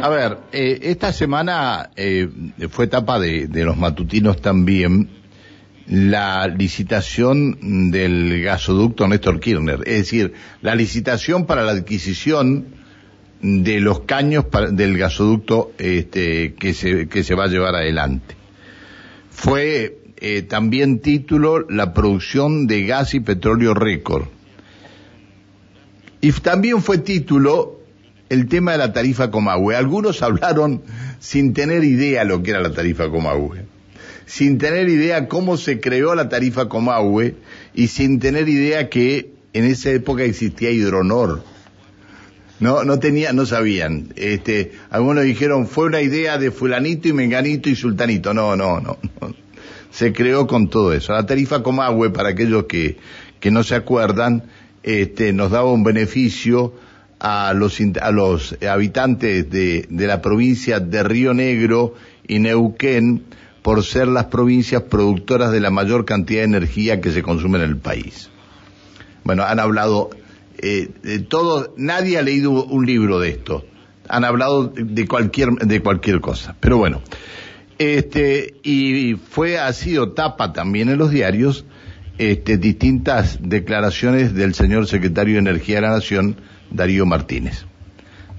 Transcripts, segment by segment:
A ver, eh, esta semana eh, fue etapa de, los matutinos también la licitación del gasoducto Néstor Kirchner, es decir, la licitación para la adquisición de los caños del gasoducto este, que, se, que se va a llevar adelante. Fue eh, también título la producción de gas y petróleo récord. Y también fue título el tema de la tarifa Comahue. Algunos hablaron sin tener idea lo que era la tarifa Comahue, sin tener idea cómo se creó la tarifa Comahue y sin tener idea que en esa época existía Hidronor. No, no tenía, no sabían. Este, algunos dijeron fue una idea de fulanito y menganito y sultanito. No, no, no. Se creó con todo eso. La tarifa Comahue, para aquellos que, que no se acuerdan, este, nos daba un beneficio a los, a los habitantes de, de la provincia de Río Negro y Neuquén por ser las provincias productoras de la mayor cantidad de energía que se consume en el país. Bueno, han hablado, eh, de todo, nadie ha leído un libro de esto. Han hablado de cualquier, de cualquier cosa. Pero bueno, este, y fue, ha sido tapa también en los diarios, este, distintas declaraciones del señor secretario de Energía de la Nación, Darío Martínez.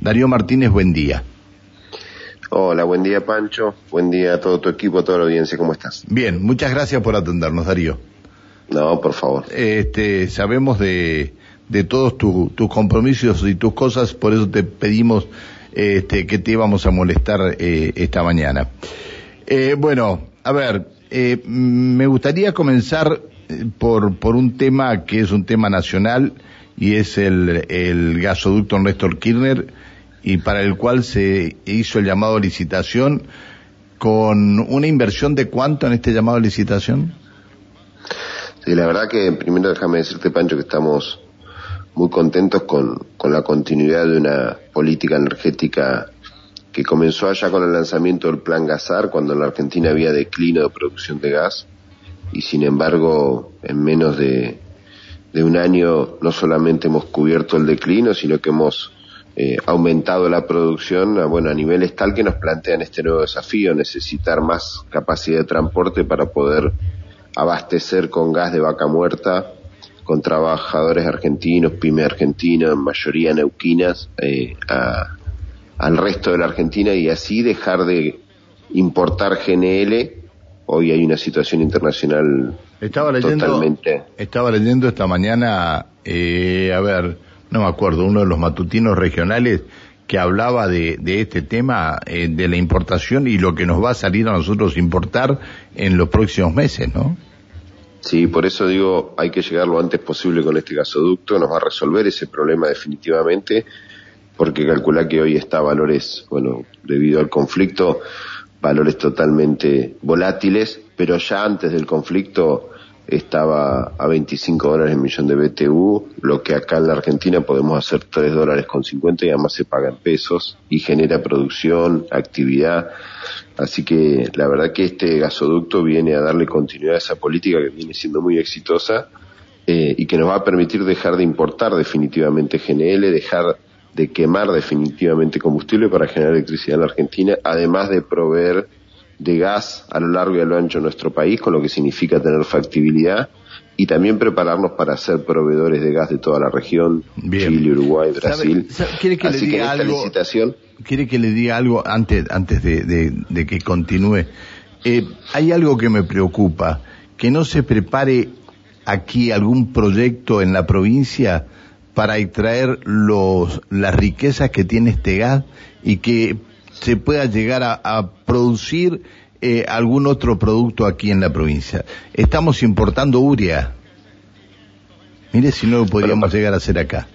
Darío Martínez, buen día. Hola, buen día Pancho, buen día a todo tu equipo, a toda la audiencia, ¿cómo estás? Bien, muchas gracias por atendernos, Darío. No, por favor. Este, sabemos de, de todos tu- tus compromisos y tus cosas, por eso te pedimos este, que te íbamos a molestar eh, esta mañana. Eh, bueno, a ver, eh, me gustaría comenzar eh, por, por un tema que es un tema nacional y es el, el gasoducto Néstor Kirchner y para el cual se hizo el llamado a licitación con una inversión de cuánto en este llamado a licitación? Sí, la verdad que primero déjame decirte Pancho que estamos muy contentos con, con la continuidad de una política energética que comenzó allá con el lanzamiento del plan Gasar, cuando en la Argentina había declino de producción de gas, y sin embargo en menos de, de un año no solamente hemos cubierto el declino, sino que hemos eh, aumentado la producción a, bueno, a niveles tal que nos plantean este nuevo desafío, necesitar más capacidad de transporte para poder abastecer con gas de vaca muerta, con trabajadores argentinos, pyme argentinos, en mayoría neuquinas, eh, a- al resto de la Argentina y así dejar de importar GNL. Hoy hay una situación internacional Estaba leyendo, totalmente estaba leyendo esta mañana, eh, a ver, no me acuerdo, uno de los matutinos regionales que hablaba de, de este tema, eh, de la importación y lo que nos va a salir a nosotros importar en los próximos meses, ¿no? Sí, por eso digo, hay que llegar lo antes posible con este gasoducto, nos va a resolver ese problema definitivamente, porque calcula que hoy está a valores, bueno, debido al conflicto, valores totalmente volátiles, pero ya antes del conflicto estaba a 25 dólares el millón de BTU, lo que acá en la Argentina podemos hacer 3 dólares con 50 y además se paga en pesos y genera producción, actividad. Así que la verdad que este gasoducto viene a darle continuidad a esa política que viene siendo muy exitosa eh, y que nos va a permitir dejar de importar definitivamente GNL, dejar de quemar definitivamente combustible para generar electricidad en la Argentina, además de proveer de gas a lo largo y a lo ancho de nuestro país, con lo que significa tener factibilidad y también prepararnos para ser proveedores de gas de toda la región, Bien. Chile, Uruguay, ¿Sabe- Brasil. sabe- quiere que le Así que en diga esta algo? licitación quiere que le diga algo antes antes de, de- de que continúe. Eh, hay algo que me preocupa, que no se prepare aquí algún proyecto en la provincia para extraer los las riquezas que tiene este gas y que se pueda llegar a, a producir eh, algún otro producto aquí en la provincia. Estamos importando urea. Mire si no lo podríamos llegar a hacer acá.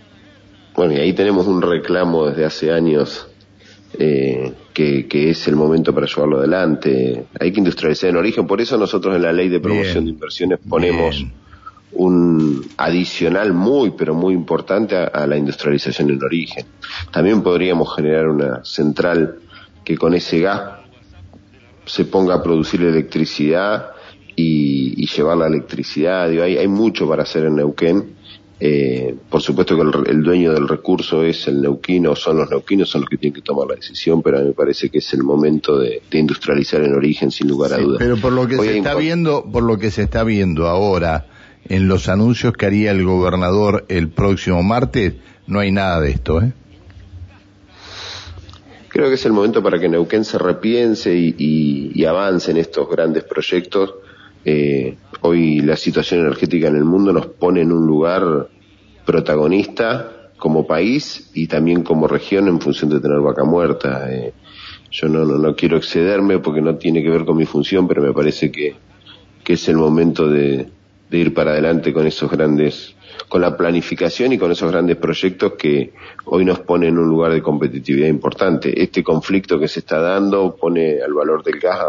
Bueno, y ahí tenemos un reclamo desde hace años eh, que, que es el momento para llevarlo adelante. Hay que industrializar en origen, por eso nosotros en la ley de promoción Bien. de inversiones ponemos Bien. Un adicional muy, pero muy importante a, a la industrialización en origen. También podríamos generar una central que con ese gas se ponga a producir electricidad y, y llevar la electricidad. Digo, hay, hay mucho para hacer en Neuquén Eh, por supuesto que el, dueño del recurso es el neuquino, son los neuquinos, son los que tienen que tomar la decisión, pero me parece que es el momento de, industrializar en origen, sin lugar a dudas. Pero por lo que se está viendo, por lo que se está viendo ahora en los anuncios que haría el gobernador el próximo martes, no hay nada de esto, ¿eh? Creo que es el momento para que Neuquén se repiense y, avance en estos grandes proyectos. Eh, hoy la situación energética en el mundo nos pone en un lugar protagonista como país y también como región en función de tener vaca muerta. Eh, yo no, no, quiero excederme porque no tiene que ver con mi función, pero me parece que, que es el momento de, de ir para adelante con esos grandes con la planificación y con esos grandes proyectos que hoy nos ponen en un lugar de competitividad importante. Este conflicto que se está dando pone al valor del gas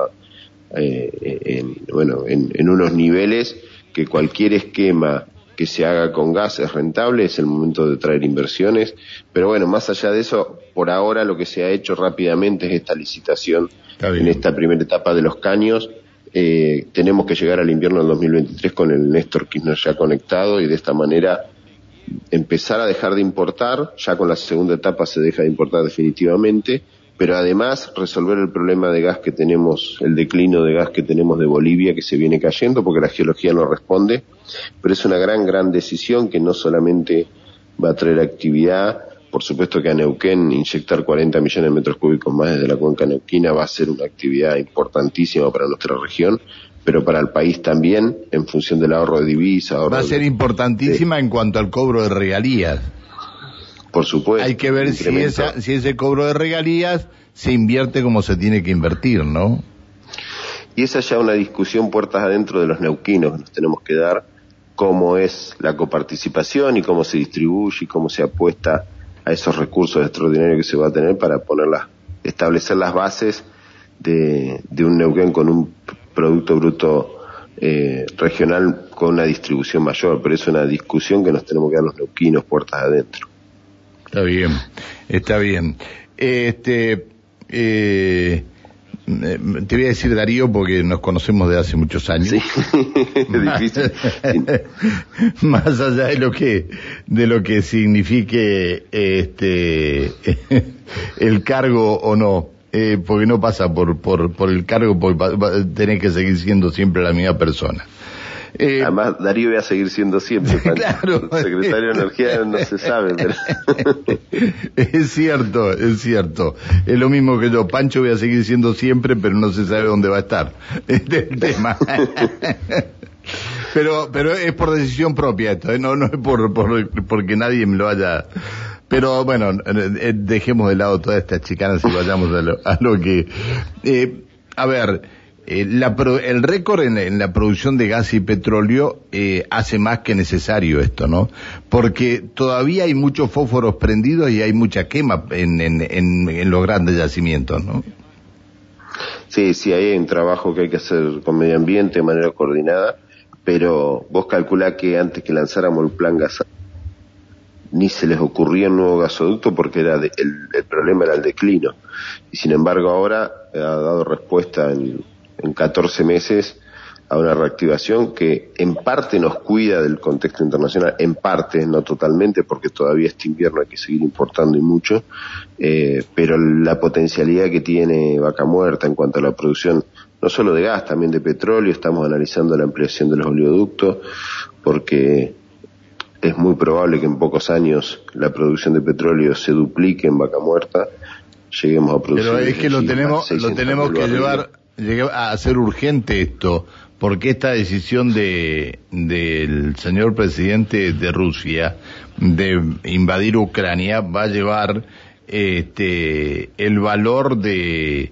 eh, en, bueno, en, unos niveles que cualquier esquema que se haga con gas es rentable, es el momento de traer inversiones, pero bueno, más allá de eso, por ahora lo que se ha hecho rápidamente es esta licitación en esta primera etapa de los caños, eh, tenemos que llegar al invierno del 2023 con el Néstor Kirchner ya conectado y de esta manera empezar a dejar de importar, ya con la segunda etapa se deja de importar definitivamente, pero además resolver el problema de gas que tenemos, el declino de gas que tenemos de Bolivia que se viene cayendo porque la geología no responde, pero es una gran, gran decisión que no solamente va a traer actividad, por supuesto que a Neuquén inyectar 40 millones de metros cúbicos más desde la cuenca neuquina va a ser una actividad importantísima para nuestra región, pero para el país también, en función del ahorro de divisas. Va a ser importantísima en cuanto al cobro de regalías. Por supuesto. Hay que ver si, si ese cobro de regalías se invierte como se tiene que invertir, ¿no? Y esa ya una discusión puertas adentro de los neuquinos que nos tenemos que dar, cómo es la coparticipación y cómo se distribuye y cómo se apuesta a esos recursos extraordinarios que se va a tener para ponerlas, establecer las bases de, un Neuquén con un Producto Bruto eh, regional con una distribución mayor, pero es una discusión que nos tenemos que dar los neuquinos puertas adentro. Está bien, está bien. Este, eh, eh, te voy a decir Darío porque nos conocemos de hace muchos años. Sí, es difícil. Más allá de lo que, de lo que signifique este, el cargo o no. Eh, porque no pasa por, por, por el cargo, porque tenés que seguir siendo siempre la misma persona. Eh, Además, Darío va a seguir siendo siempre. Claro. Secretario de Energía no se sabe. es cierto, es cierto. Es lo mismo que yo. Pancho voy a seguir siendo siempre, pero no se sabe dónde va a estar. Este es el tema. pero, pero es por decisión propia esto, ¿eh? no, no es por, por, porque nadie me lo haya... Pero bueno, eh, dejemos de lado todas estas chicanas y vayamos a lo, a lo que... Eh, a ver, eh, el récord en, la producción de gas y petróleo eh, hace más que necesario esto, ¿no? Porque todavía hay muchos fósforos prendidos y hay mucha quema en, en, los grandes yacimientos, ¿no? Sí, sí, hay un trabajo que hay que hacer con medio ambiente de manera coordinada, pero vos calculá que antes que lanzáramos el plan gas ni se les ocurría un nuevo gasoducto porque era el, el, problema era el declino. Y sin embargo ahora ha dado respuesta en, en 14 meses a una reactivación que en parte nos cuida del contexto internacional, en parte, no totalmente, porque todavía este invierno hay que seguir importando y mucho, eh, pero la potencialidad que tiene Vaca Muerta en cuanto a la producción, no solo de gas, también de petróleo, estamos analizando la ampliación de los oleoductos, porque es muy probable que en pocos años la producción de petróleo se duplique en Vaca Muerta, lleguemos a producir... Pero es que lo tenemos, lo tenemos que llevar a ser urgente esto, porque esta decisión de del señor presidente de Rusia de invadir Ucrania va a llevar este el valor de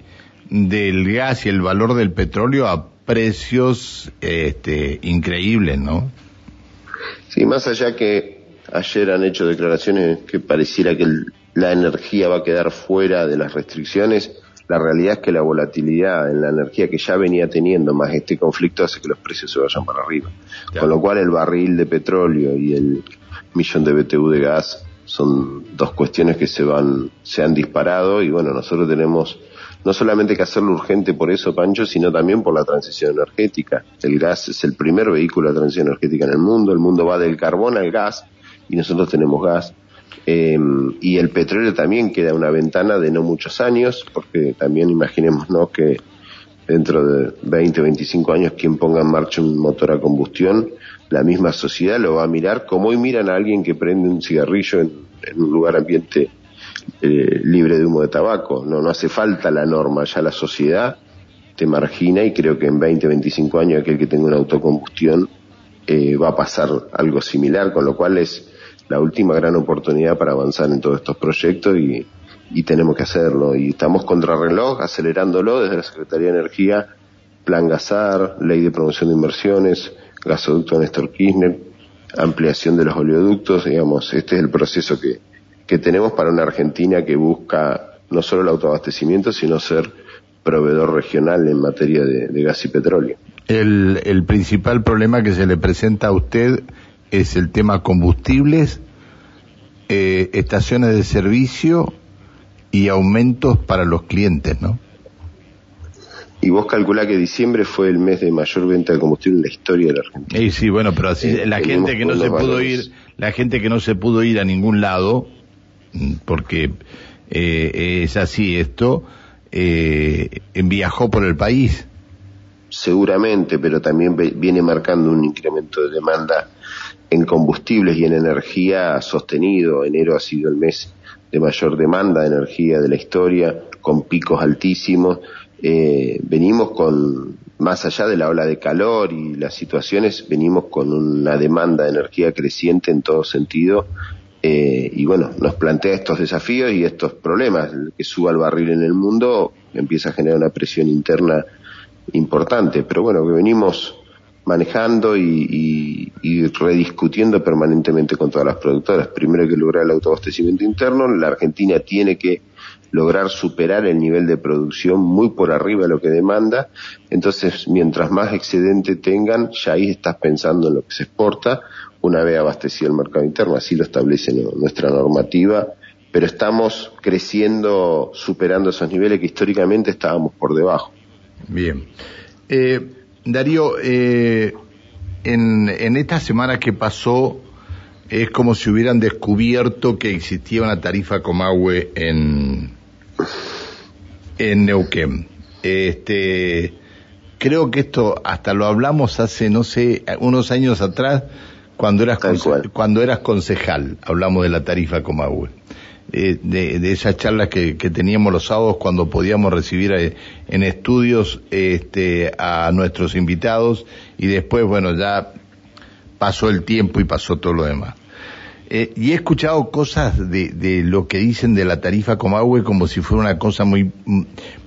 del gas y el valor del petróleo a precios este increíbles, ¿no? Sí, más allá que ayer han hecho declaraciones que pareciera que la energía va a quedar fuera de las restricciones, la realidad es que la volatilidad en la energía que ya venía teniendo más este conflicto hace que los precios se vayan para arriba. Con lo cual el barril de petróleo y el millón de BTU de gas son dos cuestiones que se van, se han disparado y bueno, nosotros tenemos no solamente que hacerlo urgente por eso, Pancho, sino también por la transición energética. El gas es el primer vehículo de transición energética en el mundo, el mundo va del carbón al gas, y nosotros tenemos gas. Eh, y el petróleo también queda una ventana de no muchos años, porque también imaginémonos que dentro de 20 o 25 años quien ponga en marcha un motor a combustión, la misma sociedad lo va a mirar como hoy miran a alguien que prende un cigarrillo en, un lugar ambiente eh, libre de humo de tabaco. No, no hace falta la norma, ya la sociedad te margina y creo que en 20, 25 años aquel que tenga una autocombustión eh, va a pasar algo similar, con lo cual es la última gran oportunidad para avanzar en todos estos proyectos y, y tenemos que hacerlo. Y estamos contra reloj, acelerándolo desde la Secretaría de Energía, Plan Gasar, Ley de Promoción de Inversiones, Gasoducto Néstor Kirchner, ampliación de los oleoductos, digamos, este es el proceso que, que tenemos para una Argentina que busca no solo el autoabastecimiento, sino ser proveedor regional en materia de, gas y petróleo. El, el principal problema que se le presenta a usted es el tema combustibles, eh, estaciones de servicio y aumentos para los clientes, ¿no? Y vos calculás que diciembre fue el mes de mayor venta de combustible en la historia de la Argentina. Sí, sí, bueno, pero así eh, la gente que no se pudo ir, la gente que no se pudo ir a ningún lado, mm, porque eh, es así esto, eh, viajó por el país. Seguramente, pero también viene marcando un incremento de demanda en combustibles y en energía sostenido. Enero ha sido el mes de mayor demanda de energía de la historia, con picos altísimos. Eh, venimos con, más allá de la ola de calor y las situaciones, venimos con una demanda de energía creciente en todo sentido. Eh, y bueno, nos plantea estos desafíos y estos problemas. que suba el barril en el mundo empieza a generar una presión interna importante. Pero bueno, que venimos manejando y, rediscutiendo permanentemente con todas las productoras. Primero hay que lograr el autoabastecimiento interno, la Argentina tiene que lograr superar el nivel de producción muy por arriba de lo que demanda, entonces mientras más excedente tengan, ya ahí estás pensando en lo que se exporta una vez abastecido el mercado interno, así lo establece nuestra normativa, pero estamos creciendo, superando esos niveles que históricamente estábamos por debajo. Bien. Eh, Darío, eh, en, en esta semana que pasó, es como si hubieran descubierto que existía una tarifa Comahue en, en Neuquén. Este, creo que esto hasta lo hablamos hace, no sé, unos años atrás, cuando eras, cuando eras concejal, hablamos de la tarifa Comahue. Eh, de, esas charlas que, teníamos los sábados cuando podíamos recibir eh, en estudios este, a nuestros invitados y después, bueno, ya pasó el tiempo y pasó todo lo demás. Eh, y he escuchado cosas de, de, lo que dicen de la tarifa Comahue como si fuera una cosa muy,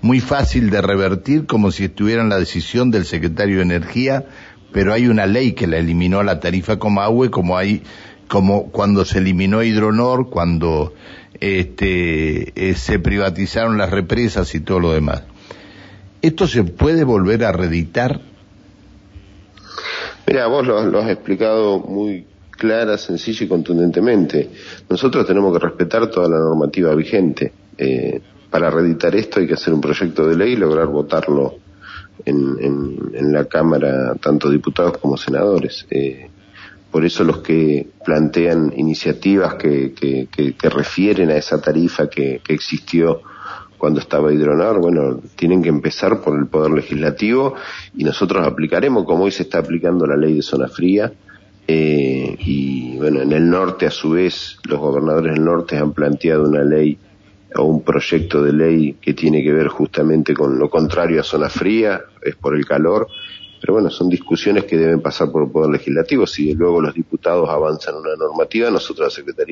muy fácil de revertir, como si estuviera en la decisión del secretario de Energía, pero hay una ley que la eliminó la tarifa Comahue, como hay, como cuando se eliminó Hidronor, cuando este, eh, se privatizaron las represas y todo lo demás. ¿Esto se puede volver a reeditar? Mira, vos lo, has explicado muy clara, sencilla y contundentemente. Nosotros tenemos que respetar toda la normativa vigente. Eh, para reeditar esto hay que hacer un proyecto de ley y lograr votarlo en, en, la Cámara, tanto diputados como senadores. Eh, por eso los que plantean iniciativas que, que, refieren a esa tarifa que, existió cuando estaba Hidronor, bueno, tienen que empezar por el Poder Legislativo y nosotros aplicaremos, como hoy se está aplicando la ley de zona fría, eh, y bueno, en el norte a su vez, los gobernadores del norte han planteado una ley o un proyecto de ley que tiene que ver justamente con lo contrario a zona fría, es por el calor, pero bueno, son discusiones que deben pasar por el Poder Legislativo. Si luego los diputados avanzan una normativa, nosotros la Secretaría